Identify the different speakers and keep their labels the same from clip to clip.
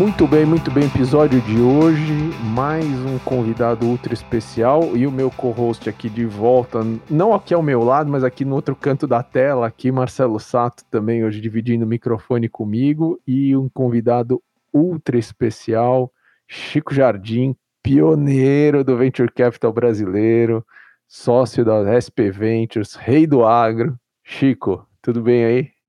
Speaker 1: Muito bem, muito bem. Episódio de hoje, mais um convidado ultra especial e o meu co-host aqui de volta, não aqui ao meu lado, mas aqui no outro canto da tela, aqui Marcelo Sato também hoje dividindo o microfone comigo e um convidado ultra especial, Chico Jardim, pioneiro do Venture Capital brasileiro, sócio da SP Ventures, rei do agro. Chico, tudo bem aí?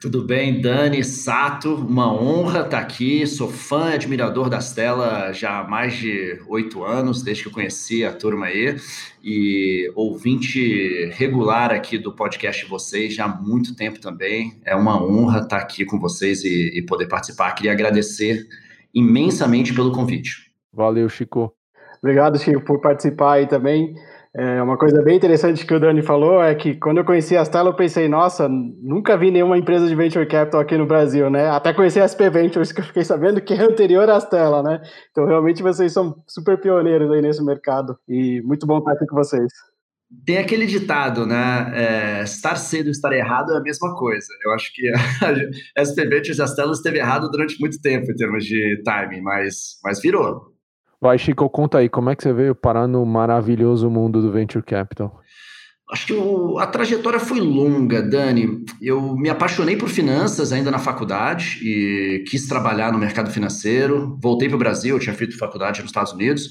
Speaker 2: Tudo bem, Dani Sato, uma honra estar aqui. Sou fã e admirador das telas já há mais de oito anos, desde que eu conheci a turma aí, e ouvinte regular aqui do podcast de vocês já há muito tempo também. É uma honra estar aqui com vocês e, e poder participar. Queria agradecer imensamente pelo convite.
Speaker 1: Valeu, Chico.
Speaker 3: Obrigado, Chico, por participar aí também. É, uma coisa bem interessante que o Dani falou é que quando eu conheci a Stella, eu pensei, nossa, nunca vi nenhuma empresa de venture capital aqui no Brasil, né? Até conheci a SP Ventures, que eu fiquei sabendo que é anterior à Stella, né? Então, realmente, vocês são super pioneiros aí nesse mercado. E muito bom estar aqui com vocês.
Speaker 2: Tem aquele ditado, né? É, estar cedo estar errado é a mesma coisa. Eu acho que a SP Ventures e a Stella esteve errado durante muito tempo em termos de timing, mas, mas virou.
Speaker 1: Vai, Chico, conta aí, como é que você veio parar no maravilhoso mundo do Venture Capital?
Speaker 2: Acho que o, a trajetória foi longa, Dani. Eu me apaixonei por finanças ainda na faculdade e quis trabalhar no mercado financeiro. Voltei para o Brasil, eu tinha feito faculdade nos Estados Unidos.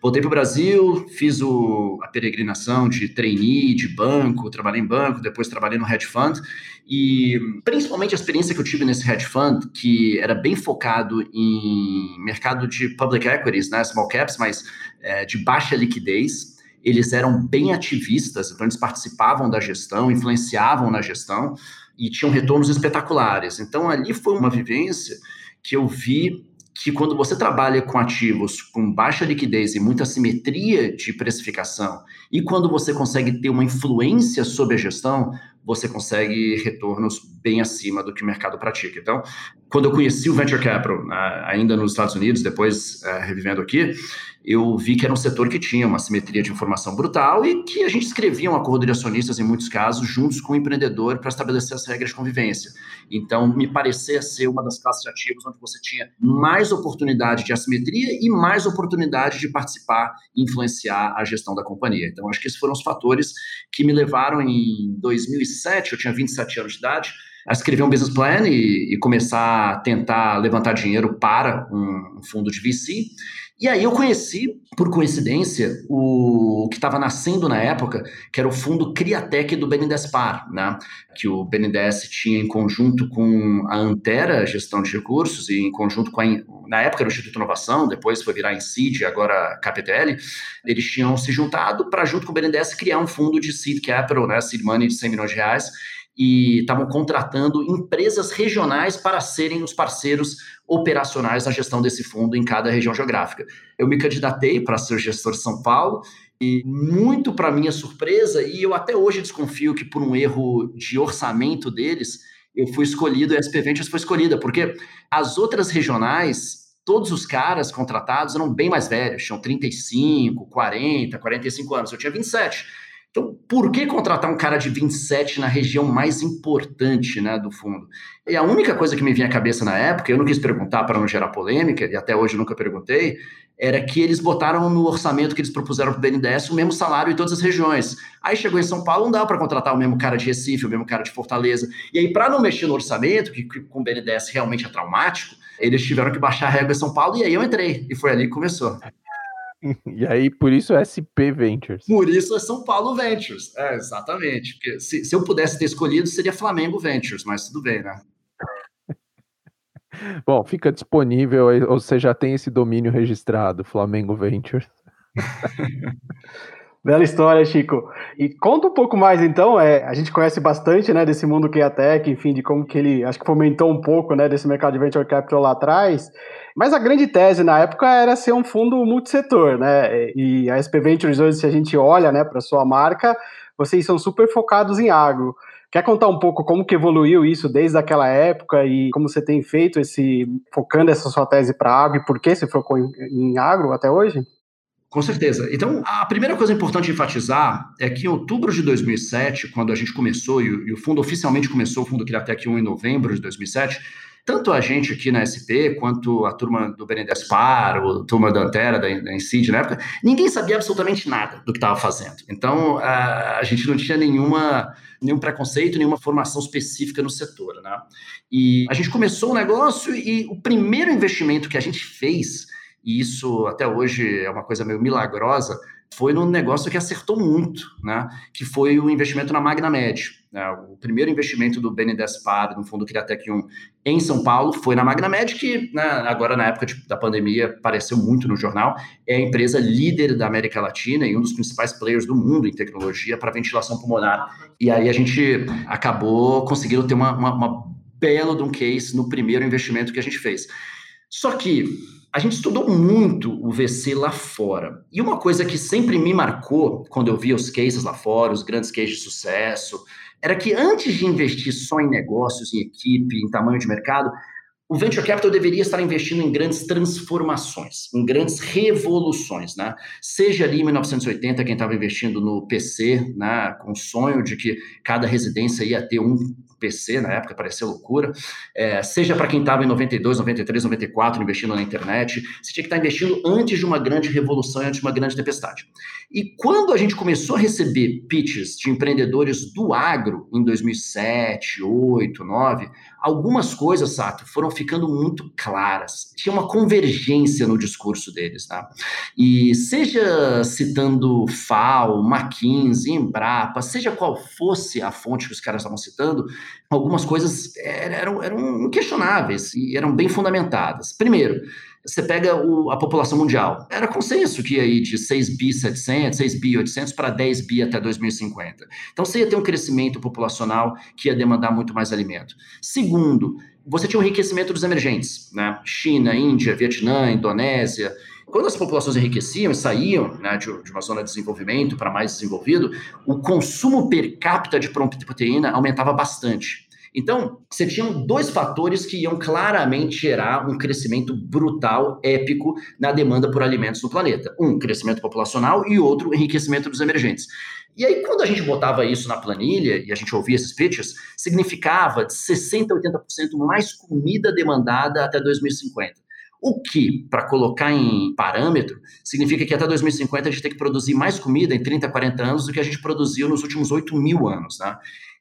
Speaker 2: Voltei para o Brasil, fiz o, a peregrinação de trainee, de banco, trabalhei em banco, depois trabalhei no hedge fund. E principalmente a experiência que eu tive nesse hedge fund, que era bem focado em mercado de public equities, né, small caps, mas é, de baixa liquidez eles eram bem ativistas, então eles participavam da gestão, influenciavam na gestão e tinham retornos espetaculares. Então ali foi uma vivência que eu vi que quando você trabalha com ativos com baixa liquidez e muita simetria de precificação, e quando você consegue ter uma influência sobre a gestão, você consegue retornos bem acima do que o mercado pratica. Então, quando eu conheci o Venture Capital, ainda nos Estados Unidos, depois eh, revivendo aqui, eu vi que era um setor que tinha uma simetria de informação brutal e que a gente escrevia um acordo de acionistas, em muitos casos, juntos com o empreendedor para estabelecer as regras de convivência. Então, me parecia ser uma das classes de ativos onde você tinha mais oportunidade de assimetria e mais oportunidade de participar e influenciar a gestão da companhia. Então, acho que esses foram os fatores que me levaram em 2007, eu tinha 27 anos de idade, a escrever um business plan e, e começar a tentar levantar dinheiro para um, um fundo de VC. E aí eu conheci, por coincidência, o que estava nascendo na época, que era o fundo Criatec do Benindespar, né? que o BNDES tinha em conjunto com a Antera, Gestão de Recursos, e em conjunto com a, na época era o Instituto Inovação, depois foi virar Incid, agora KPTL, eles tinham se juntado para, junto com o BNDES, criar um fundo de seed capital, né, seed money de 100 milhões de reais, e estavam contratando empresas regionais para serem os parceiros operacionais na gestão desse fundo em cada região geográfica. Eu me candidatei para ser gestor de São Paulo e muito para minha surpresa, e eu até hoje desconfio que por um erro de orçamento deles, eu fui escolhido, a SP Ventures foi escolhida, porque as outras regionais, todos os caras contratados eram bem mais velhos, tinham 35, 40, 45 anos, eu tinha 27. Então, por que contratar um cara de 27 na região mais importante né, do fundo? E a única coisa que me vinha à cabeça na época, eu não quis perguntar para não gerar polêmica, e até hoje nunca perguntei, era que eles botaram no orçamento que eles propuseram para o BNDES o mesmo salário em todas as regiões. Aí chegou em São Paulo, não dá para contratar o mesmo cara de Recife, o mesmo cara de Fortaleza. E aí, para não mexer no orçamento, que, que com o BNDES realmente é traumático, eles tiveram que baixar a régua em São Paulo, e aí eu entrei. E foi ali que começou.
Speaker 1: E aí, por isso é SP Ventures.
Speaker 2: Por isso é São Paulo Ventures. É, exatamente. Porque se, se eu pudesse ter escolhido, seria Flamengo Ventures, mas tudo bem, né?
Speaker 1: Bom, fica disponível, ou você já tem esse domínio registrado, Flamengo Ventures.
Speaker 3: Bela história, Chico. E conta um pouco mais, então. É, a gente conhece bastante, né, desse mundo que é Tech, enfim, de como que ele, acho que fomentou um pouco, né, desse mercado de venture capital lá atrás. Mas a grande tese na época era ser um fundo multissetor, né? E a SP Ventures hoje, se a gente olha, né, para sua marca, vocês são super focados em agro. Quer contar um pouco como que evoluiu isso desde aquela época e como você tem feito esse focando essa sua tese para agro e por que você focou em, em agro até hoje?
Speaker 2: Com certeza. Então, a primeira coisa importante de enfatizar é que em outubro de 2007, quando a gente começou, e o, fundo oficialmente começou, o fundo Criatec 1 em novembro de 2007, tanto a gente aqui na SP, quanto a turma do Benedespar, a turma da Antera, da, da Incid na época, ninguém sabia absolutamente nada do que estava fazendo. Então, a, a gente não tinha nenhuma nenhum preconceito, nenhuma formação específica no setor. Né? E a gente começou o negócio e o primeiro investimento que a gente fez, e isso até hoje é uma coisa meio milagrosa, foi num negócio que acertou muito, né? que foi o investimento na MagnaMed. Né? O primeiro investimento do BNDES Par, no fundo Criatec 1, em São Paulo, foi na MagnaMed, que né, agora na época de, da pandemia apareceu muito no jornal, é a empresa líder da América Latina e um dos principais players do mundo em tecnologia para ventilação pulmonar. E aí a gente acabou conseguindo ter uma, uma, uma bela de um case no primeiro investimento que a gente fez. Só que a gente estudou muito o VC lá fora. E uma coisa que sempre me marcou quando eu via os cases lá fora, os grandes cases de sucesso, era que antes de investir só em negócios, em equipe, em tamanho de mercado, o venture capital deveria estar investindo em grandes transformações, em grandes revoluções, né? Seja ali em 1980 quem estava investindo no PC, né, com o sonho de que cada residência ia ter um PC, na época parecia loucura, é, seja para quem estava em 92, 93, 94 investindo na internet, você tinha que estar investindo antes de uma grande revolução, antes de uma grande tempestade. E quando a gente começou a receber pitches de empreendedores do agro em 2007, 2008, 2009, algumas coisas, Sato, foram ficando muito claras. Tinha uma convergência no discurso deles, tá? E seja citando FAO, McKinsey, Embrapa, seja qual fosse a fonte que os caras estavam citando, algumas coisas eram, eram questionáveis e eram bem fundamentadas. Primeiro, você pega o, a população mundial. Era consenso que ia ir de 6 bi 700, 6 bi 800 para 10 bi até 2050. Então você ia ter um crescimento populacional que ia demandar muito mais alimento. Segundo, você tinha um enriquecimento dos emergentes, né? China, Índia, Vietnã, Indonésia. Quando as populações enriqueciam e saíam né, de, de, uma zona de desenvolvimento para mais desenvolvido, o consumo per capita de proteína aumentava bastante. Então, você tinha dois fatores que iam claramente gerar um crescimento brutal, épico, na demanda por alimentos no planeta. Um, crescimento populacional e outro, enriquecimento dos emergentes. E aí, quando a gente botava isso na planilha e a gente ouvia esses pitches, significava de 60% a 80% mais comida demandada até 2050. O que, para colocar em parâmetro, significa que até 2050 a gente tem que produzir mais comida em 30, 40 anos do que a gente produziu nos últimos 8 mil anos. Né?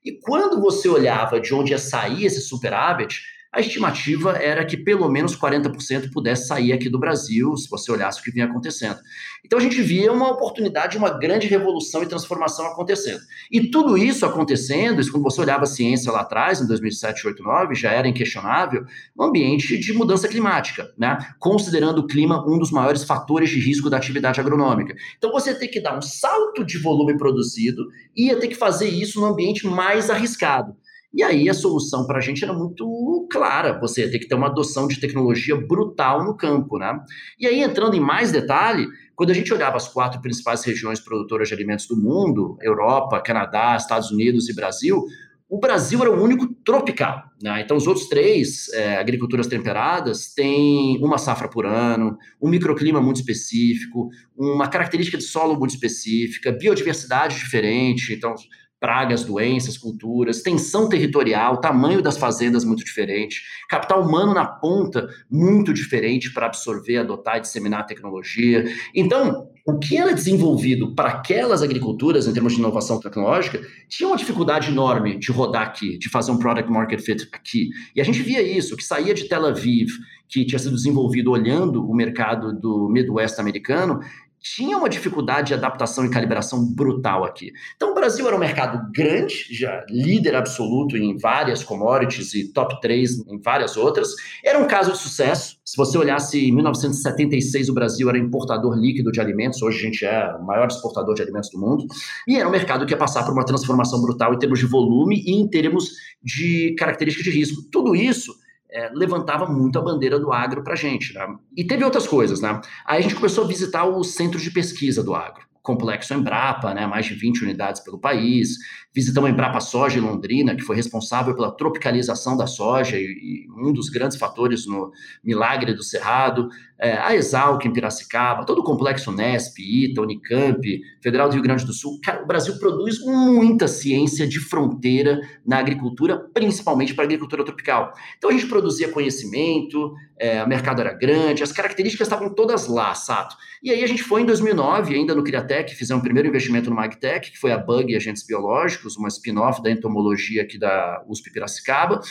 Speaker 2: E quando você olhava de onde ia sair esse superávit, a estimativa era que pelo menos 40% pudesse sair aqui do Brasil, se você olhasse o que vinha acontecendo. Então a gente via uma oportunidade, uma grande revolução e transformação acontecendo. E tudo isso acontecendo, isso quando você olhava a ciência lá atrás, em 2007, 2008, 2009, já era inquestionável, um ambiente de mudança climática, né? considerando o clima um dos maiores fatores de risco da atividade agronômica. Então você tem que dar um salto de volume produzido e ia ter que fazer isso no ambiente mais arriscado. E aí a solução para a gente era muito clara, você ter que ter uma adoção de tecnologia brutal no campo, né? E aí, entrando em mais detalhe, quando a gente olhava as quatro principais regiões produtoras de alimentos do mundo, Europa, Canadá, Estados Unidos e Brasil, o Brasil era o único tropical. Né? Então, os outros três, é, agriculturas temperadas, têm uma safra por ano, um microclima muito específico, uma característica de solo muito específica, biodiversidade diferente. Então, pragas, doenças, culturas, tensão territorial, tamanho das fazendas muito diferente, capital humano na ponta muito diferente para absorver, adotar e disseminar a tecnologia. Então, o que era desenvolvido para aquelas agriculturas em termos de inovação tecnológica tinha uma dificuldade enorme de rodar aqui, de fazer um product market fit aqui. E a gente via isso, que saía de Tel Aviv, que tinha sido desenvolvido olhando o mercado do Midwest americano, tinha uma dificuldade de adaptação e calibração brutal aqui. Então, o Brasil era um mercado grande, já líder absoluto em várias commodities e top 3 em várias outras. Era um caso de sucesso. Se você olhasse em 1976, o Brasil era importador líquido de alimentos, hoje a gente é o maior exportador de alimentos do mundo. E era um mercado que ia passar por uma transformação brutal em termos de volume e em termos de características de risco. Tudo isso é, levantava muito a bandeira do agro para a gente. Né? E teve outras coisas. Né? Aí a gente começou a visitar os centros de pesquisa do agro. Complexo Embrapa, né, mais de 20 unidades pelo país. Visitamos a Embrapa Soja em Londrina, que foi responsável pela tropicalização da soja e, e um dos grandes fatores no milagre do Cerrado. É, a Exalc em Piracicaba, todo o complexo Nesp, ITA, Unicamp, Federal do Rio Grande do Sul. Cara, o Brasil produz muita ciência de fronteira na agricultura, principalmente para a agricultura tropical. Então a gente produzia conhecimento, é, o mercado era grande, as características estavam todas lá, Sato. E aí a gente foi em 2009, ainda no Criatec, fizemos o primeiro investimento no MagTech, que foi a Bug Agentes Biológicos, uma spin-off da entomologia aqui da USP Piracicaba,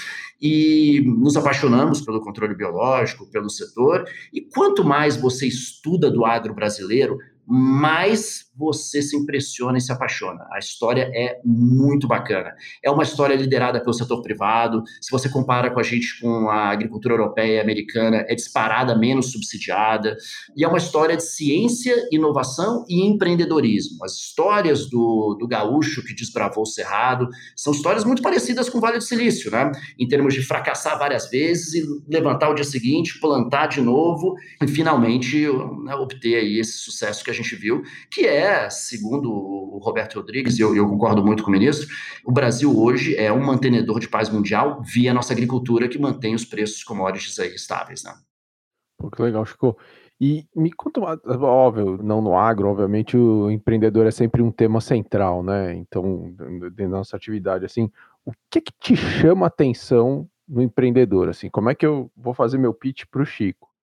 Speaker 2: e nos apaixonamos pelo controle biológico, pelo setor, e quanto mais você estuda do agro brasileiro, mais você se impressiona e se apaixona. A história é muito bacana. É uma história liderada pelo setor privado. Se você compara com a gente com a agricultura europeia e americana, é disparada menos subsidiada. E é uma história de ciência, inovação e empreendedorismo. As histórias do, do gaúcho que desbravou o cerrado são histórias muito parecidas com o Vale do Silício, né? Em termos de fracassar várias vezes e levantar o dia seguinte, plantar de novo e finalmente né, obter aí esse sucesso que a gente viu, que é é, segundo o Roberto Rodrigues, e eu, eu, concordo muito com o ministro, o Brasil hoje é um mantenedor de paz mundial via a nossa agricultura que mantém os preços commodities aí estáveis, né?
Speaker 1: Pô, que legal, Chico. E me conta, óbvio, não no agro, obviamente o empreendedor é sempre um tema central, né? Então, dentro da nossa atividade, assim, o que que te chama atenção no empreendedor, assim? Como é que eu vou fazer meu pitch para o Chico?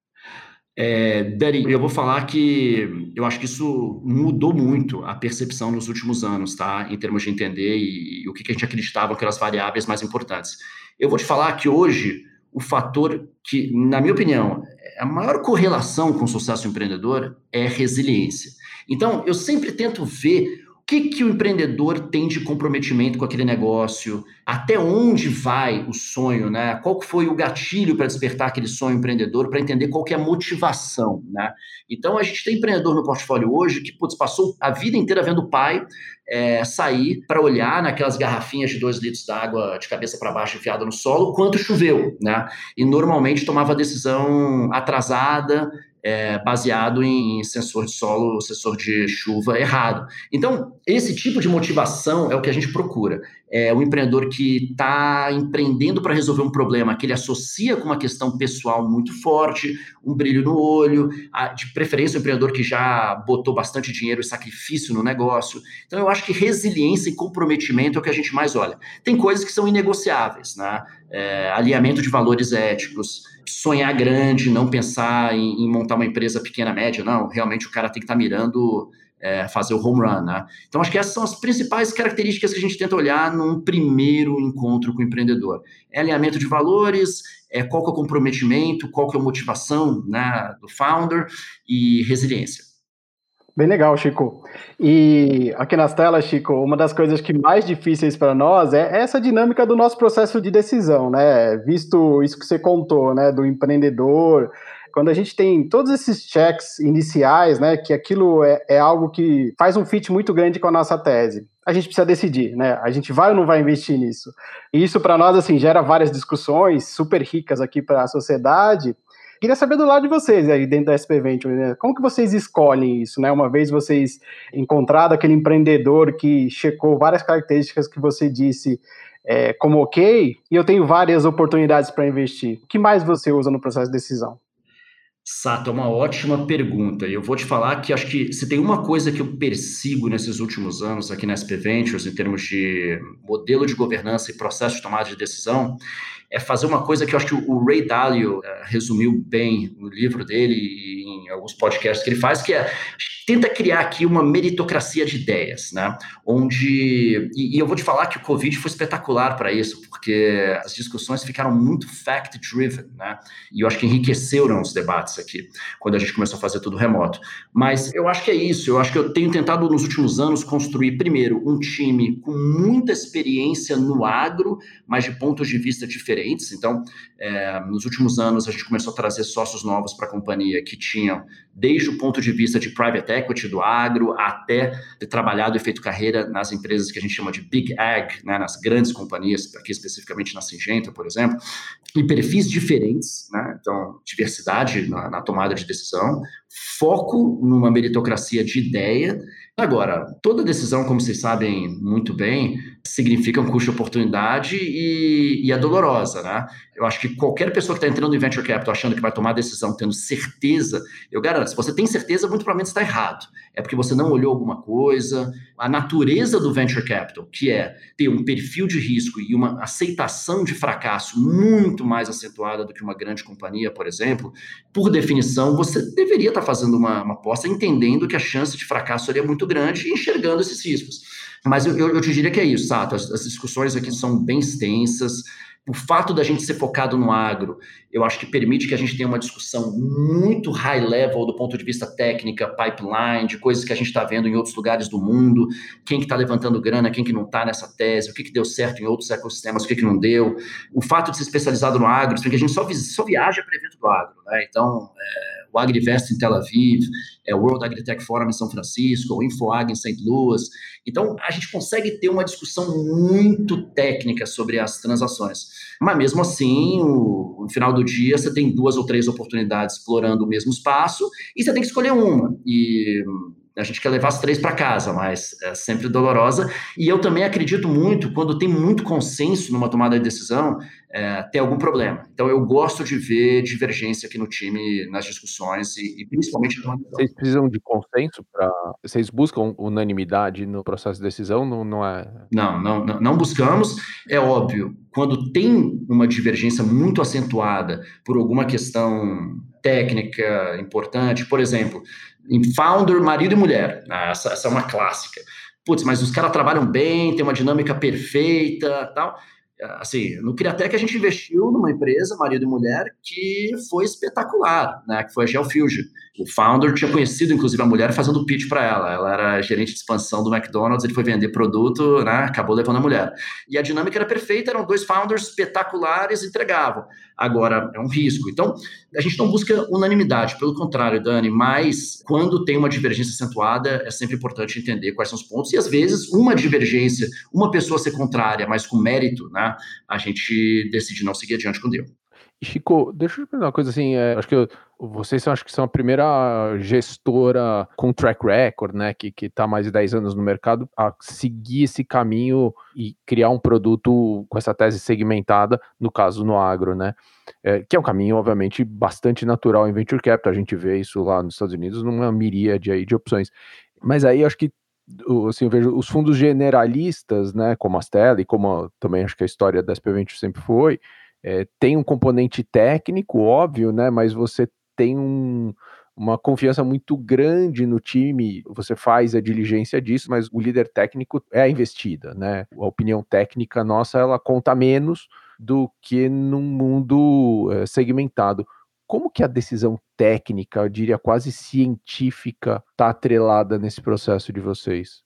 Speaker 2: É, eu vou falar que eu acho que isso mudou muito a percepção nos últimos anos, tá? Em termos de entender e, e o que, que a gente acreditava que eram as variáveis mais importantes. Eu vou te falar que hoje o fator que, na minha opinião, a maior correlação com o sucesso empreendedor é resiliência. Então, eu sempre tento ver que, que o empreendedor tem de comprometimento com aquele negócio? Até onde vai o sonho, né? Qual foi o gatilho para despertar aquele sonho empreendedor, para entender qual que é a motivação, né? Então, a gente tem empreendedor no portfólio hoje que putz, passou a vida inteira vendo o pai é, sair para olhar naquelas garrafinhas de dois litros d'água de cabeça para baixo enfiada no solo quanto choveu, né? E normalmente tomava decisão atrasada, é, baseado em sensor de solo, sensor de chuva errado. Então, esse tipo de motivação é o que a gente procura. É o empreendedor que está empreendendo para resolver um problema que ele associa com uma questão pessoal muito forte, um brilho no olho, a, de preferência o empreendedor que já botou bastante dinheiro e sacrifício no negócio. Então, eu acho que resiliência e comprometimento é o que a gente mais olha. Tem coisas que são inegociáveis, né? É, alinhamento de valores éticos, sonhar grande, não pensar em, em, montar uma empresa pequena, média, não. Realmente o cara tem que estar tá mirando é, fazer o home run, né? Então, acho que essas são as principais características que a gente tenta olhar num primeiro encontro com o empreendedor. É alinhamento de valores, é qual que é o comprometimento, qual que é a motivação né, do founder e resiliência.
Speaker 3: Bem legal, Chico. E aqui nas telas, Chico, uma das coisas que mais difíceis para nós é essa dinâmica do nosso processo de decisão, né? Visto isso que você contou, né, do empreendedor, quando a gente tem todos esses checks iniciais, né, que aquilo é, é algo que faz um fit muito grande com a nossa tese a gente precisa decidir, né? A gente vai ou não vai investir nisso? E isso para nós assim gera várias discussões super ricas aqui para a sociedade Queria saber do lado de vocês aí dentro da SP Venture, né? como que vocês escolhem isso, né? Uma vez vocês encontrado aquele empreendedor que checou várias características que você disse é, como ok, e eu tenho várias oportunidades para investir. O que mais você usa no processo de decisão?
Speaker 2: Sato, é uma ótima pergunta. E eu vou te falar que acho que se tem uma coisa que eu persigo nesses últimos anos aqui na SP Ventures, em termos de modelo de governança e processo de tomada de decisão, é fazer uma coisa que eu acho que o Ray Dalio uh, resumiu bem no livro dele e em alguns podcasts que ele faz, que é tenta criar aqui uma meritocracia de ideias, né? Onde e, e eu vou te falar que o Covid foi espetacular para isso, porque as discussões ficaram muito fact-driven, né? E eu acho que enriqueceram os debates aqui quando a gente começou a fazer tudo remoto. Mas eu acho que é isso. Eu acho que eu tenho tentado nos últimos anos construir primeiro um time com muita experiência no agro, mas de pontos de vista diferentes. Então, é, nos últimos anos a gente começou a trazer sócios novos para a companhia que tinham desde o ponto de vista de private equity do agro até ter trabalhado e feito carreira nas empresas que a gente chama de big ag, né, nas grandes companhias, aqui especificamente na Singenta, por exemplo, em perfis diferentes, né, então diversidade na, na tomada de decisão, foco numa meritocracia de ideia Agora, toda decisão, como vocês sabem muito bem, significa um custo de oportunidade e, e é dolorosa, né? Eu acho que qualquer pessoa que está entrando em venture capital achando que vai tomar a decisão tendo certeza, eu garanto, se você tem certeza, muito provavelmente está errado. É porque você não olhou alguma coisa. A natureza do venture capital, que é ter um perfil de risco e uma aceitação de fracasso muito mais acentuada do que uma grande companhia, por exemplo, por definição, você deveria estar tá fazendo uma, uma aposta entendendo que a chance de fracasso é muito grande enxergando esses riscos. Mas eu, eu, te diria que é isso, Sato. As, as discussões aqui são bem extensas. O fato da gente ser focado no agro, eu acho que permite que a gente tenha uma discussão muito high level do ponto de vista técnica, pipeline, de coisas que a gente está vendo em outros lugares do mundo, quem que está levantando grana, quem que não está nessa tese, o que, que deu certo em outros ecossistemas, o que, que não deu. O fato de ser especializado no agro, porque a gente só, só viaja para evento do agro, né? Então, é, o AgriVest em Tel Aviv, é, o World AgriTech Forum em São Francisco, o InfoAg em St. Louis. Então, a gente consegue ter uma discussão muito técnica sobre as transações. Mas, mesmo assim, o, no final do dia, você tem duas ou três oportunidades explorando o mesmo espaço e você tem que escolher uma. E a gente quer levar as três para casa, mas é sempre dolorosa. E eu também acredito muito, quando tem muito consenso numa tomada de decisão, é, tem algum problema. Então eu gosto de ver divergência aqui no time nas discussões e, e principalmente
Speaker 1: na Vocês precisam de consenso para. Vocês buscam unanimidade no processo de decisão? Não, não é?
Speaker 2: Não, não, não, buscamos. É óbvio, quando tem uma divergência muito acentuada por alguma questão técnica importante, por exemplo, em founder, marido e mulher. Ah, essa, essa é uma clássica. Putz, mas os caras trabalham bem, tem uma dinâmica perfeita, tal assim, no Criatec a gente investiu numa empresa, marido e mulher, que foi espetacular, né? Que foi a Geofusion. O founder tinha conhecido, inclusive, a mulher fazendo pitch para ela. Ela era gerente de expansão do McDonald's, ele foi vender produto, né? Acabou levando a mulher. E a dinâmica era perfeita, eram dois founders espetaculares, entregavam. Agora, é um risco. Então, a gente não busca unanimidade, pelo contrário, Dani, mas quando tem uma divergência acentuada, é sempre importante entender quais são os pontos. E às vezes, uma divergência, uma pessoa ser contrária, mas com mérito, né? A gente decide não seguir adiante com Deus.
Speaker 1: Chico, deixa eu te perguntar uma coisa assim, é, acho que eu, vocês acho que são a primeira gestora com track record, né, que, que tá mais de 10 anos no mercado, a seguir esse caminho e criar um produto com essa tese segmentada, no caso no agro, né, é, que é um caminho, obviamente, bastante natural em Venture Capital, a gente vê isso lá nos Estados Unidos numa miríade aí de opções. Mas aí acho que assim, eu vejo os fundos generalistas, né, como a Stella e como também acho que a história da SP Venture sempre foi, é, tem um componente técnico, óbvio, né? Mas você tem um, uma confiança muito grande no time, você faz a diligência disso, mas o líder técnico é a investida, né? A opinião técnica nossa, ela conta menos do que num mundo é, segmentado. Como que a decisão técnica, eu diria quase científica, está atrelada nesse processo de vocês?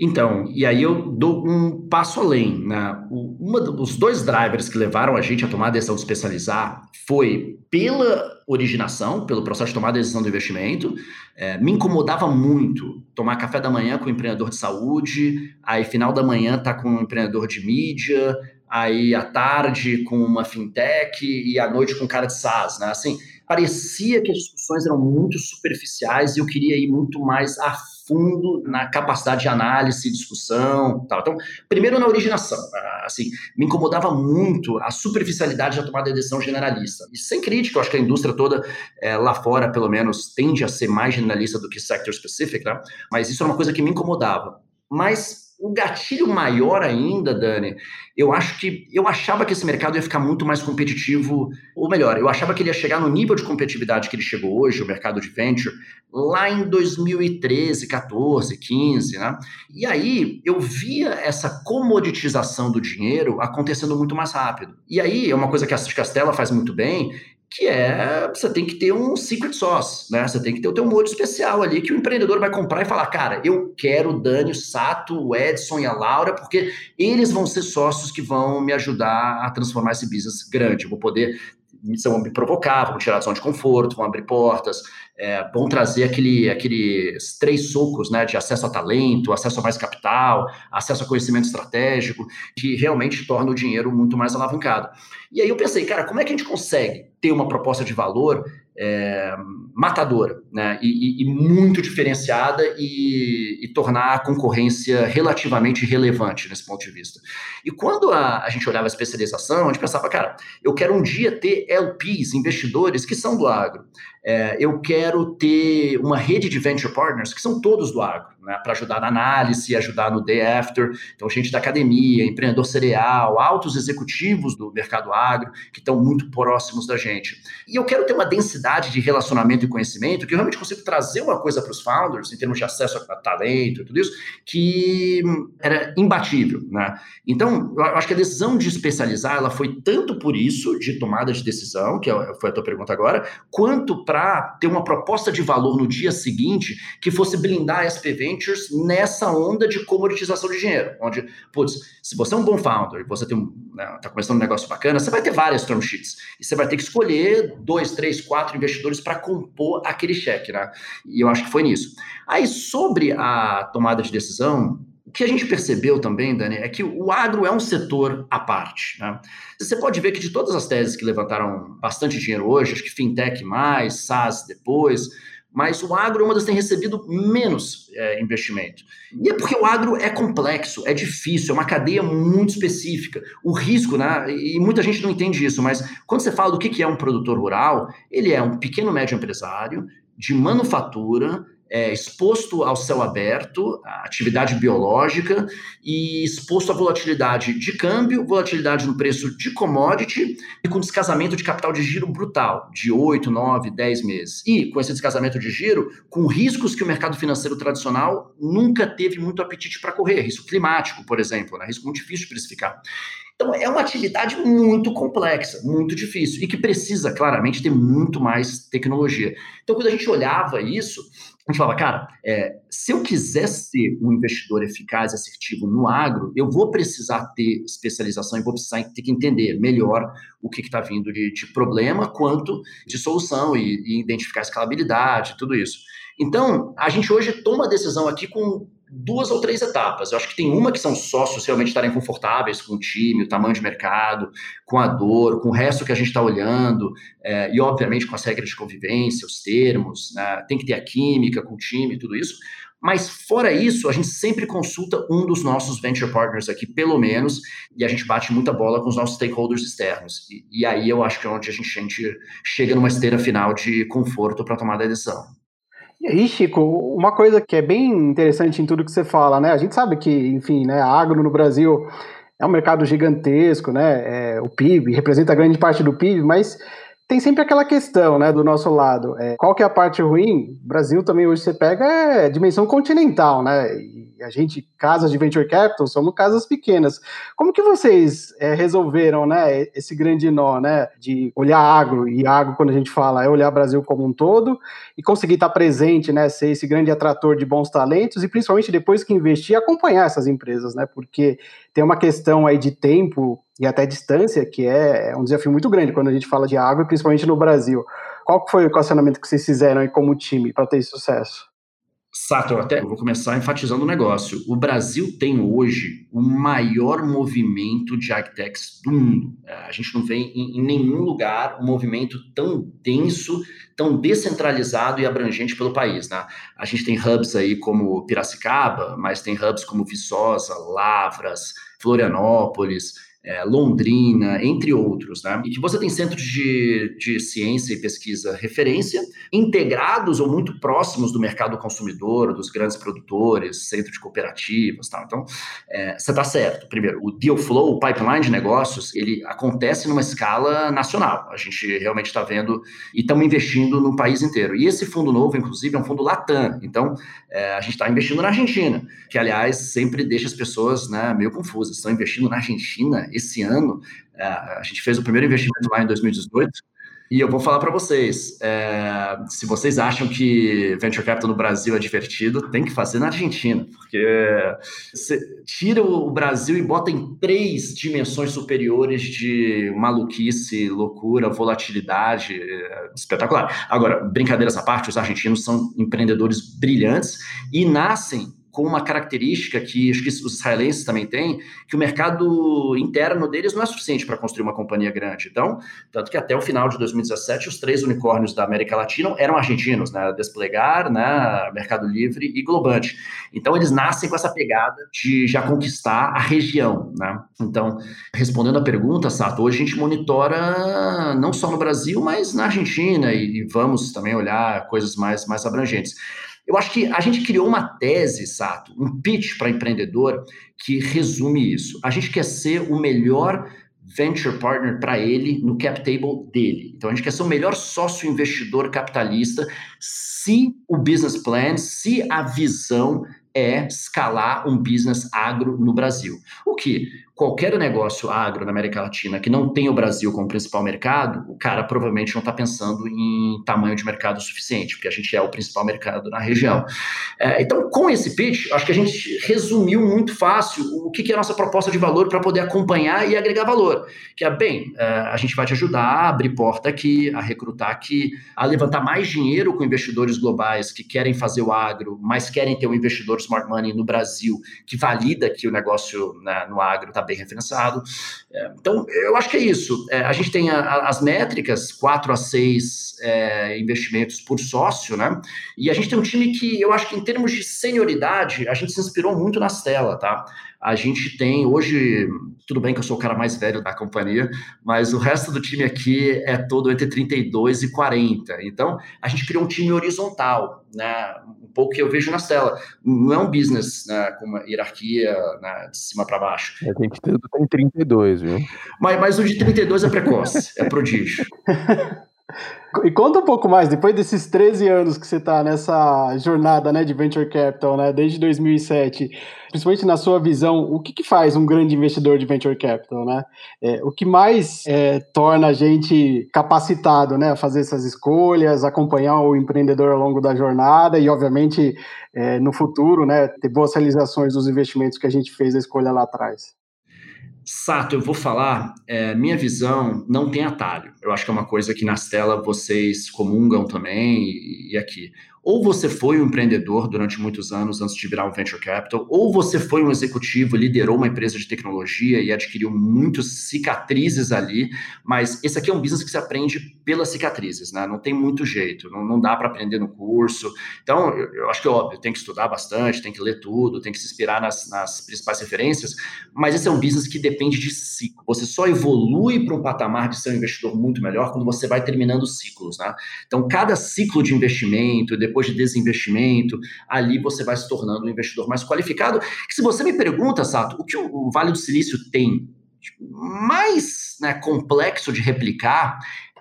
Speaker 2: Então, e aí eu dou um passo além. Né? O, uma, os dois drivers que levaram a gente a tomar a decisão de especializar foi pela originação, pelo processo de tomar a decisão do investimento. É, me incomodava muito tomar café da manhã com um empreendedor de saúde, aí final da manhã tá com um empreendedor de mídia, aí à tarde com uma fintech e à noite com um cara de SaaS, né? Assim, parecia que as discussões eram muito superficiais e eu queria ir muito mais a fundo na capacidade de análise, discussão, tal. Então, primeiro na originação, ah, assim, me incomodava muito a superficialidade da tomada de decisão generalista. E sem crítica, eu acho que a indústria toda é, lá fora, pelo menos, tende a ser mais generalista do que sector specific, né? Mas isso era uma coisa que me incomodava. Mas o gatilho maior ainda, Dani, eu acho que eu achava que esse mercado ia ficar muito mais competitivo, ou melhor, eu achava que ele ia chegar no nível de competitividade que ele chegou hoje, o mercado de venture, lá em 2013, 14, 15, né? E aí eu via essa comoditização do dinheiro acontecendo muito mais rápido. E aí é uma coisa que a Castela faz muito bem, que é você tem que ter um secret sauce, né? Você tem que ter o teu molho especial ali que o empreendedor vai comprar e falar, cara, eu quero o Dani, o Sato, o Edson e a Laura, porque eles vão ser sócios que vão me ajudar a transformar esse business grande. Eu vou poder vão me provocar, vão tirar a zona de conforto, vão abrir portas, é, vão trazer aquele, aqueles três socos né, de acesso a talento, acesso a mais capital, acesso a conhecimento estratégico, que realmente torna o dinheiro muito mais alavancado. E aí eu pensei, cara, como é que a gente consegue ter uma proposta de valor é, matadora, né? E, e, e muito diferenciada e, e, tornar a concorrência relativamente relevante nesse ponto de vista. E quando a, a, gente olhava a especialização, a gente pensava, cara, eu quero um dia ter LPs, investidores que são do agro. É, eu quero ter uma rede de venture partners que são todos do agro, né, para ajudar na análise, ajudar no day after. Então, gente da academia, empreendedor cereal, altos executivos do mercado agro que estão muito próximos da gente. E eu quero ter uma densidade de relacionamento e conhecimento que eu realmente consigo trazer uma coisa para os founders, em termos de acesso a talento e tudo isso, que era imbatível. Né? Então, eu acho que a decisão de especializar ela foi tanto por isso, de tomada de decisão, que é foi a tua pergunta agora, quanto para ter uma proposta de valor no dia seguinte que fosse blindar a SP Ventures nessa onda de comoditização de dinheiro, onde, putz, se você é um bom founder e você tem né, tá começando um negócio bacana, você vai ter várias term sheets e você vai ter que escolher dois, três, quatro investidores para compor aquele cheque, né? E eu acho que foi nisso. Aí, sobre a tomada de decisão, o que a gente percebeu também, Dani, é que o agro é um setor à parte. Né? Você pode ver que de todas as teses que levantaram bastante dinheiro hoje, acho que fintech mais, SaaS depois, mas o agro é uma das que tem recebido menos é, investimento. E é porque o agro é complexo, é difícil, é uma cadeia muito específica. O risco, né? E muita gente não entende isso, mas quando você fala do que é um produtor rural, ele é um pequeno médio empresário de manufatura é, exposto ao céu aberto, à atividade biológica e exposto à volatilidade de câmbio, volatilidade no preço de commodity e com descasamento de capital de giro brutal, de 8, 9, 10 meses. E com esse descasamento de giro, com riscos que o mercado financeiro tradicional nunca teve muito apetite para correr, risco climático, por exemplo, né? risco muito difícil de precificar. Então, é uma atividade muito complexa, muito difícil, e que precisa, claramente, ter muito mais tecnologia. Então, quando a gente olhava isso, a gente falava, cara, é, se eu quiser ser um investidor eficaz e assertivo no agro, eu vou precisar ter especialização e vou precisar ter que entender melhor o que está vindo de, de, problema, quanto de solução e, e identificar escalabilidade, tudo isso. Então, a gente hoje toma a decisão aqui com duas ou três etapas. Eu acho que tem uma que são sócios realmente estarem confortáveis com o time, o tamanho de mercado, com a dor, com o resto que a gente está olhando, é, e obviamente com as regras de convivência, os termos, né? tem que ter a química com o time, tudo isso. Mas fora isso, a gente sempre consulta um dos nossos venture partners aqui, pelo menos, e a gente bate muita bola com os nossos stakeholders externos. E, e aí eu acho que é onde a gente, a gente chega numa esteira final de conforto para tomar a decisão.
Speaker 3: E Chico, uma coisa que é bem interessante em tudo que você fala, né? A gente sabe que, enfim, né, a agro no Brasil é um mercado gigantesco, né? É, o PIB representa grande parte do PIB, mas tem sempre aquela questão, né, do nosso lado. É, qual que é a parte ruim? Brasil também hoje você pega é dimensão continental, né? E a gente, casas de venture capital, somos casas pequenas. Como que vocês é, resolveram, né, esse grande nó, né, de olhar agro, e agro, quando a gente fala, é olhar Brasil como um todo, e conseguir estar presente, né, ser esse grande atrator de bons talentos, e principalmente depois que investir, acompanhar essas empresas, né, porque tem uma questão aí de tempo e até distância, que é, é um desafio muito grande quando a gente fala de agro, principalmente no Brasil. Qual foi o equacionamento que vocês fizeram aí como time para ter sucesso?
Speaker 2: Sato, eu até vou começar enfatizando o um negócio. O Brasil tem hoje o maior movimento de agtechs do mundo. É, a gente não vê em, em, nenhum lugar um movimento tão denso, tão descentralizado e abrangente pelo país. Né? A gente tem hubs aí como Piracicaba, mas tem hubs como Viçosa, Lavras, Florianópolis, é, Londrina, entre outros, né? E que você tem centros de, de ciência e pesquisa referência, integrados ou muito próximos do mercado consumidor, dos grandes produtores, centro de cooperativas, tal. Então, é, você está certo. Primeiro, o deal flow, o pipeline de negócios, ele acontece numa escala nacional. A gente realmente está vendo e estamos investindo no país inteiro. E esse fundo novo, inclusive, é um fundo Latam. Então, é, a gente está investindo na Argentina, que, aliás, sempre deixa as pessoas né, meio confusas. Estão investindo na Argentina esse ano. É, a gente fez o primeiro investimento lá em 2018. E eu vou falar para vocês: é, se vocês acham que venture capital no Brasil é divertido, tem que fazer na Argentina, porque você tira o Brasil e bota em três dimensões superiores de maluquice, loucura, volatilidade, é espetacular. Agora, brincadeiras à parte, os argentinos são empreendedores brilhantes e nascem com uma característica que acho que os israelenses também têm, que o mercado interno deles não é suficiente para construir uma companhia grande. Então, tanto que até o final de 2017, os três unicórnios da América Latina eram argentinos, né? Desplegar, né? Mercado Livre e Globante. Então, eles nascem com essa pegada de já conquistar a região, né? Então, respondendo a pergunta, Sato, hoje a gente monitora não só no Brasil, mas na Argentina e, e vamos também olhar coisas mais, mais abrangentes. Eu acho que a gente criou uma tese, Sato, um pitch para empreendedor que resume isso. A gente quer ser o melhor venture partner para ele no cap table dele. Então a gente quer ser o melhor sócio investidor capitalista se o business plan, se a visão é escalar um business agro no Brasil. O que qualquer negócio agro na América Latina que não tem o Brasil como principal mercado, o cara provavelmente não está pensando em tamanho de mercado suficiente, porque a gente é o principal mercado na região. É, então, com esse pitch, acho que a gente resumiu muito fácil o que, que é a nossa proposta de valor para poder acompanhar e agregar valor. Que é, bem, é, a gente vai te ajudar a abrir porta aqui, a recrutar aqui, a levantar mais dinheiro com investidores globais que querem fazer o agro, mas querem ter um investidor smart money no Brasil que valida que o negócio né, no agro está bem referenciado. É, então, eu acho que é isso. É, a gente tem a, a, as métricas, 4 a 6 é, investimentos por sócio, né? E a gente tem um time que eu acho que, em termos de senioridade, a gente se inspirou muito na Stella, tá? A gente tem hoje, tudo bem que eu sou o cara mais velho da companhia, mas o resto do time aqui é todo entre 32 e 40. Então, a gente criou um time horizontal, né? Um pouco que eu vejo na tela. Não é um business né, com uma hierarquia né, de cima para baixo.
Speaker 1: A gente tem 32, viu?
Speaker 2: Mas, mas o de 32 é precoce, é prodígio.
Speaker 3: E conta um pouco mais, depois desses 13 anos que você está nessa jornada né, de Venture Capital, né, desde 2007, principalmente na sua visão, o que, que faz um grande investidor de Venture Capital? Né? É, o que mais é, torna a gente capacitado né, a fazer essas escolhas, acompanhar o empreendedor ao longo da jornada e, obviamente, é, no futuro, né, ter boas realizações dos investimentos que a gente fez a escolha lá atrás?
Speaker 2: Sato, eu vou falar, é, minha visão não tem atalho. Eu acho que é uma coisa que nas telas vocês comungam também e, e aqui. Ou você foi um empreendedor durante muitos anos antes de virar um venture capital, ou você foi um executivo, liderou uma empresa de tecnologia e adquiriu muitas cicatrizes ali, mas esse aqui é um business que se aprende pelas cicatrizes, né? Não tem muito jeito, não, não dá para aprender no curso. Então, eu, eu, acho que é óbvio, tem que estudar bastante, tem que ler tudo, tem que se inspirar nas, nas principais referências, mas esse é um business que depende de ciclo. Você só evolui para um patamar de ser um investidor muito melhor quando você vai terminando ciclos, né? Então, cada ciclo de investimento, depois depois de desinvestimento, ali você vai se tornando um investidor mais qualificado. Se você me pergunta, Sato, o que o Vale do Silício tem mais né, complexo de replicar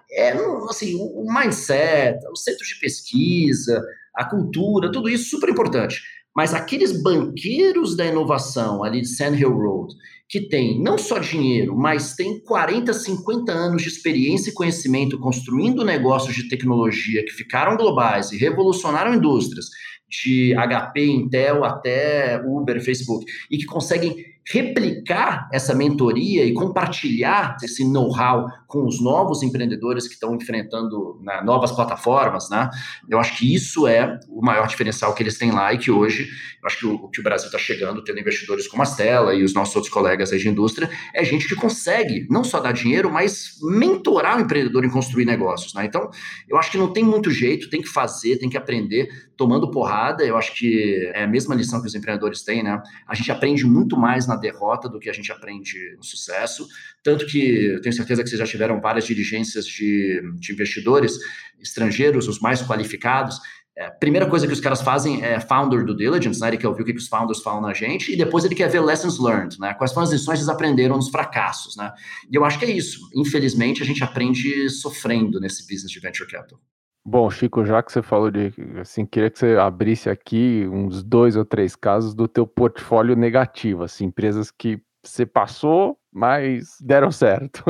Speaker 2: é assim, o mindset, os centros de pesquisa, a cultura, tudo isso super importante. Mas aqueles banqueiros da inovação ali de Sand Hill Road, que tem não só dinheiro, mas tem 40, 50 anos de experiência e conhecimento construindo negócios de tecnologia que ficaram globais e revolucionaram indústrias, de HP, Intel até Uber, Facebook, e que conseguem replicar essa mentoria e compartilhar esse know-how com os novos empreendedores que estão enfrentando né, novas plataformas, né? Eu acho que isso é o maior diferencial que eles têm lá e que hoje, eu acho que o, que o Brasil está chegando, tendo investidores como a Stella e os nossos outros colegas aí de indústria, é gente que consegue não só dar dinheiro, mas mentorar o empreendedor em construir negócios, né? Então, eu acho que não tem muito jeito, tem que fazer, tem que aprender tomando porrada. Eu acho que é a mesma lição que os empreendedores têm, né? A gente aprende muito mais na derrota do que a gente aprende no sucesso. Tanto que eu tenho certeza que vocês já tiveram várias diligências de, de investidores estrangeiros, os mais qualificados. É, primeira coisa que os caras fazem é founder do diligence, né? Ele quer ouvir o que os founders falam na gente, e depois ele quer ver lessons learned, né? Quais foram as lições que eles aprenderam nos fracassos, né? E eu acho que é isso. Infelizmente, a gente aprende sofrendo nesse business de venture capital.
Speaker 1: Bom, Chico, já que você falou de, assim, queria que você abrisse aqui uns dois ou três casos do teu portfólio negativo, assim, empresas que você passou, mas deram certo.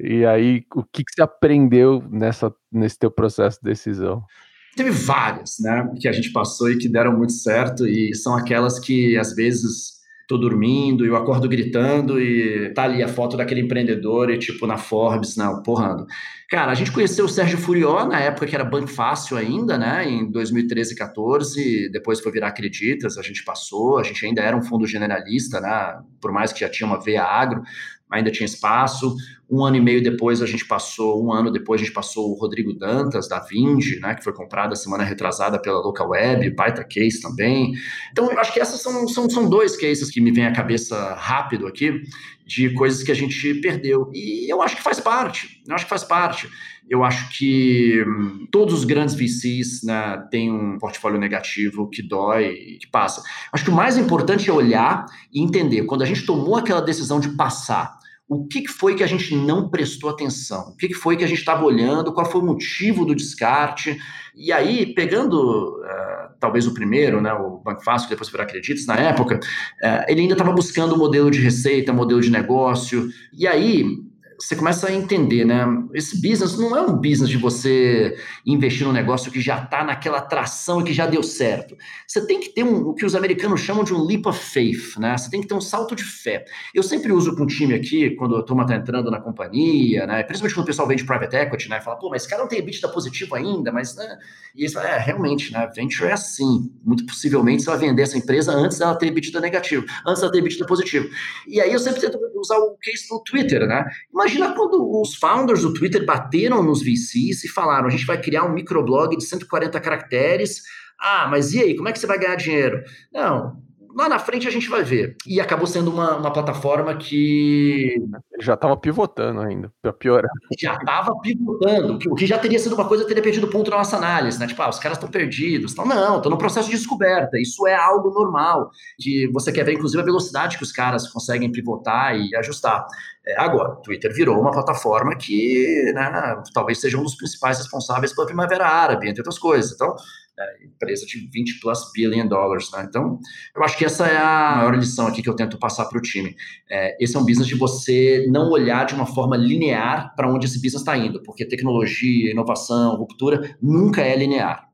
Speaker 1: E aí, o que, que você aprendeu nessa, nesse teu processo de decisão?
Speaker 2: Teve várias, né, que a gente passou e que deram muito certo, e são aquelas que, às vezes, tô dormindo, eu acordo gritando e tá ali a foto daquele empreendedor e tipo na Forbes, não, porrando. Cara, a gente conheceu o Sérgio Furió na época que era Banco Fácil ainda, né? Em 2013 e 14, depois foi virar Acreditas, a gente passou, a gente ainda era um fundo generalista, né? Por mais que já tinha uma veia agro, ainda tinha espaço. Um ano e meio depois a gente passou, um ano depois a gente passou o Rodrigo Dantas, da Vinge, né, que foi comprado a semana retrasada pela Local Web, baita case também. Então, eu acho que essas são, são, são dois cases que me vêm à cabeça rápido aqui, de coisas que a gente perdeu. E eu acho que faz parte, eu acho que faz parte. Eu acho que hum, todos os grandes VCs né, têm um portfólio negativo que dói e que passa. Acho que o mais importante é olhar e entender. Quando a gente tomou aquela decisão de passar, o que foi que a gente não prestou atenção? O que foi que a gente estava olhando? Qual foi o motivo do descarte? E aí, pegando uh, talvez o primeiro, né, o Banco Fácil, depois virou Acredites, na época, uh, ele ainda estava buscando o modelo de receita, modelo de negócio. E aí, você começa a entender, né? Esse business não é um business de você investir num negócio que já está naquela tração e que já deu certo. Você tem que ter um, o que os americanos chamam de um leap of faith, né? Você tem que ter um salto de fé. Eu sempre uso com o time aqui, quando a turma está entrando na companhia, né? Principalmente quando o pessoal vem de private equity, né? Fala, pô, mas esse cara não tem EBITDA positivo ainda, mas, né? E eles falam, é, realmente, né? Venture é assim. Muito possivelmente você vai vender essa empresa antes dela ter EBITDA negativo, antes dela ter EBITDA positivo. E aí eu sempre tento usar o case do Twitter, né? Imagina quando os founders do Twitter bateram nos VCs e falaram: a gente vai criar um microblog de 140 caracteres. Ah, mas e aí, como é que você vai ganhar dinheiro? Não, Lá na frente a gente vai ver. E acabou sendo uma, uma plataforma que.
Speaker 1: Ele já estava pivotando ainda, para piorar.
Speaker 2: Já estava pivotando. O que já teria sido uma coisa, teria perdido ponto na nossa análise, né? Tipo, ah, os caras estão perdidos. Então, não, estão no processo de descoberta. Isso é algo normal. Que você quer ver, inclusive, a velocidade que os caras conseguem pivotar e ajustar. É, agora, Twitter virou uma plataforma que né, talvez seja um dos principais responsáveis pela Primavera Árabe, entre outras coisas. Então, é, empresa de 20 plus billion dollars. Né? Então, eu acho que essa é a maior lição aqui que eu tento passar para o time. É, esse é um business de você não olhar de uma forma linear para onde esse business está indo, porque tecnologia, inovação, ruptura nunca é linear.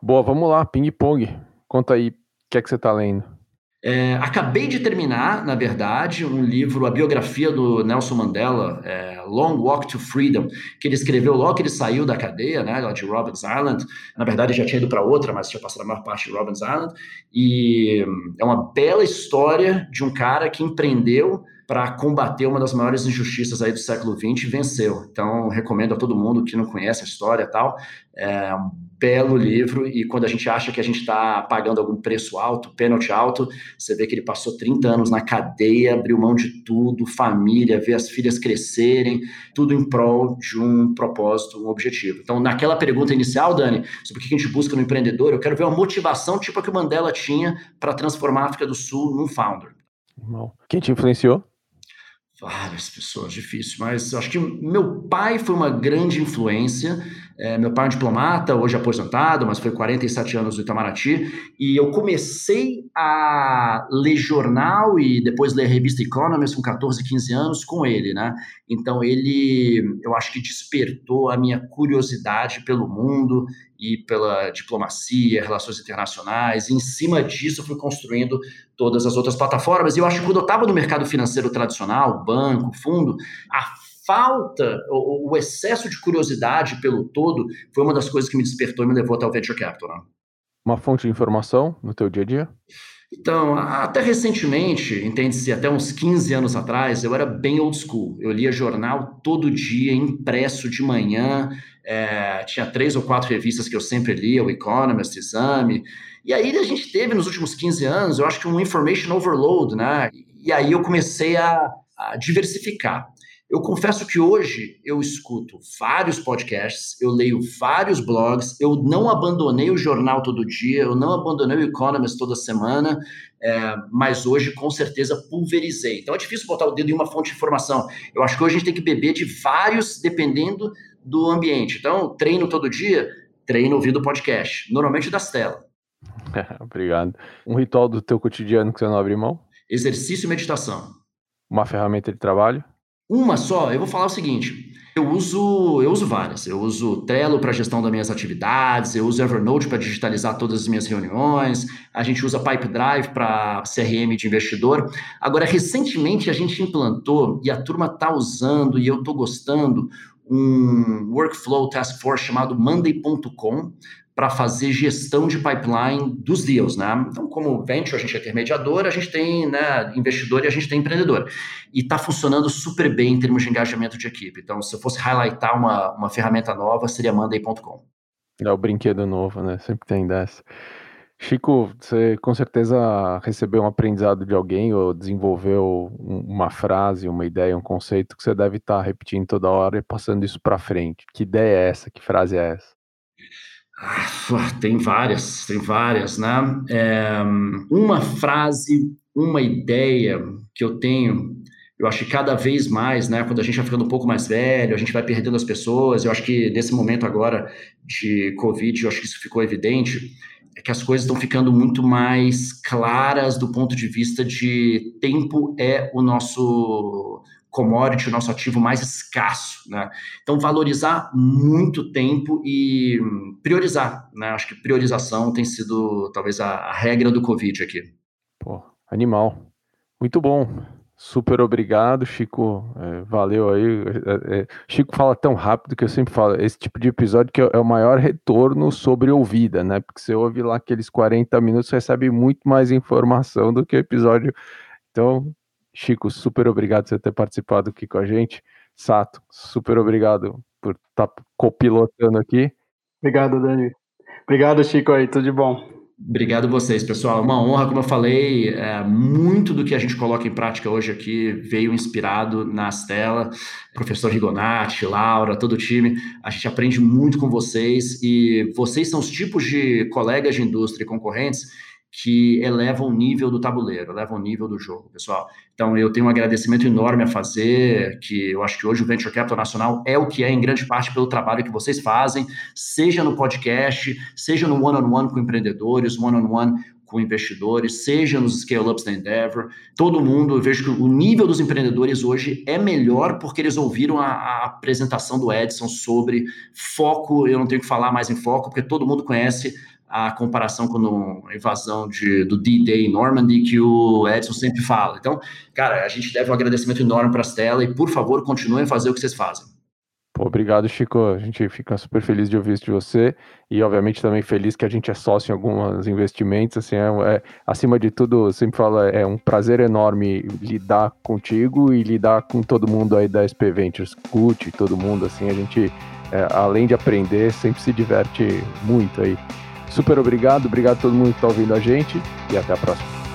Speaker 1: Boa, vamos lá, ping-pong. Conta aí o que é que você está lendo.
Speaker 2: É, acabei de terminar, na verdade, um livro, a biografia do Nelson Mandela, é, Long Walk to Freedom, que ele escreveu logo que ele saiu da cadeia, né, de Robbins Island. Na verdade, já tinha ido para outra, mas tinha passado a maior parte de Robbins Island. E é uma bela história de um cara que empreendeu para combater uma das maiores injustiças aí do século XX e venceu. Então, recomendo a todo mundo que não conhece a história e tal. É um belo livro e quando a gente acha que a gente está pagando algum preço alto, pênalti alto, você vê que ele passou 30 anos na cadeia, abriu mão de tudo, família, ver as filhas crescerem, tudo em prol de um propósito, um objetivo. Então, naquela pergunta inicial, Dani, sobre o que a gente busca no empreendedor, eu quero ver uma motivação tipo a que o Mandela tinha para transformar a África do Sul num founder.
Speaker 1: Quem te influenciou?
Speaker 2: Várias pessoas, difícil, mas acho que meu pai foi uma grande influência. É, meu pai é um diplomata, hoje aposentado, mas foi 47 anos no Itamaraty, e eu comecei a ler jornal e depois ler a revista Economist com 14, 15 anos com ele, né? Então ele, eu acho que despertou a minha curiosidade pelo mundo e pela diplomacia, relações internacionais. E em cima disso, fui construindo todas as outras plataformas. E eu acho que quando eu estava no mercado financeiro tradicional, banco, fundo, a falta, o, o, excesso de curiosidade pelo todo foi uma das coisas que me despertou e me levou até o Venture Capital. Né?
Speaker 1: Uma fonte de informação no teu dia a dia?
Speaker 2: Então, até recentemente, entende-se, até uns 15 anos atrás, eu era bem old school. Eu lia jornal todo dia, impresso de manhã. É, tinha três ou quatro revistas que eu sempre lia, o Economist, Exame. E aí a gente teve nos últimos 15 anos, eu acho que um information overload, né? E aí eu comecei a, a diversificar. Eu confesso que hoje eu escuto vários podcasts, eu leio vários blogs, eu não abandonei o jornal todo dia, eu não abandonei o Economist toda semana, é, mas hoje com certeza pulverizei. Então é difícil botar o dedo em uma fonte de informação. Eu acho que hoje a gente tem que beber de vários, dependendo do ambiente. Então, treino todo dia, treino ouvindo podcast, normalmente das telas.
Speaker 1: Obrigado. Um ritual do teu cotidiano que você não abre mão?
Speaker 2: Exercício e meditação.
Speaker 1: Uma ferramenta de trabalho?
Speaker 2: Uma só, eu vou falar o seguinte: Eu uso, eu uso várias. Eu uso Trello para gestão das minhas atividades, eu uso Evernote para digitalizar todas as minhas reuniões, a gente usa Pipedrive para CRM de investidor. Agora, recentemente a gente implantou e a turma está usando e eu estou gostando um workflow task force chamado Monday.com para fazer gestão de pipeline dos deals, né? Então, como venture, a gente é intermediador, a gente tem né, investidor e a gente tem empreendedor. E está funcionando super bem em termos de engajamento de equipe. Então, se eu fosse highlightar uma, uma ferramenta nova, seria Monday.com.
Speaker 1: É o brinquedo novo, né? Sempre tem dessa. Chico, você com certeza recebeu um aprendizado de alguém ou desenvolveu uma frase, uma ideia, um conceito que você deve estar tá repetindo toda hora e passando isso para frente. Que ideia é essa? Que frase é essa?
Speaker 2: Ah, tem várias, tem várias, né? É, uma frase, uma ideia que eu tenho, eu acho que cada vez mais, né, quando a gente vai ficando um pouco mais velho, a gente vai perdendo as pessoas, eu acho que nesse momento agora de Covid, eu acho que isso ficou evidente, é que as coisas estão ficando muito mais claras do ponto de vista de tempo é o nosso commodity, o nosso ativo mais escasso, né? Então, valorizar muito tempo e priorizar, né? Acho que priorização tem sido talvez a, a regra do Covid aqui.
Speaker 1: Pô, animal. Muito bom. Super obrigado, Chico. É, valeu aí. É, é, Chico fala tão rápido que eu sempre falo. Esse tipo de episódio que é, é o maior retorno sobre ouvida, né? Porque você ouve lá aqueles 40 minutos, recebe muito mais informação do que o episódio. Então, Chico, super obrigado por você ter participado aqui com a gente. Sato, super obrigado por estar tá copilotando aqui.
Speaker 3: Obrigado, Dani. Obrigado, Chico, aí, tudo de bom.
Speaker 2: Obrigado vocês, pessoal. Uma honra, como eu falei, é, muito do que a gente coloca em prática hoje aqui veio inspirado na Stella, professor Rigonati, Laura, todo o time. A gente aprende muito com vocês e vocês são os tipos de colegas de indústria e concorrentes que elevam o nível do tabuleiro, elevam o nível do jogo, pessoal. Então, eu tenho um agradecimento enorme a fazer, que eu acho que hoje o Venture Capital Nacional é o que é, em grande parte, pelo trabalho que vocês fazem, seja no podcast, seja no one-on-one -on -one com empreendedores, one-on-one -on -one com investidores, seja nos scale-ups da Endeavor. Todo mundo, eu vejo que o nível dos empreendedores hoje é melhor porque eles ouviram a, a apresentação do Edson sobre foco. Eu não tenho que falar mais em foco, porque todo mundo conhece a comparação com a invasão de, do D-Day em Normandy, que o Edson sempre fala. Então, cara, a gente deve um agradecimento enorme para a Stella e, por favor, continuem a fazer o que vocês fazem.
Speaker 1: Pô, obrigado, Chico. A gente fica super feliz de ouvir isso de você e, obviamente, também feliz que a gente é sócio em alguns investimentos. Assim, é, é, acima de tudo, sempre falo, é um prazer enorme lidar contigo e lidar com todo mundo aí da SP Ventures, CUT, todo mundo. Assim, a gente, é, além de aprender, sempre se diverte muito aí. Super obrigado, obrigado a todo mundo que está ouvindo a gente e até a próxima.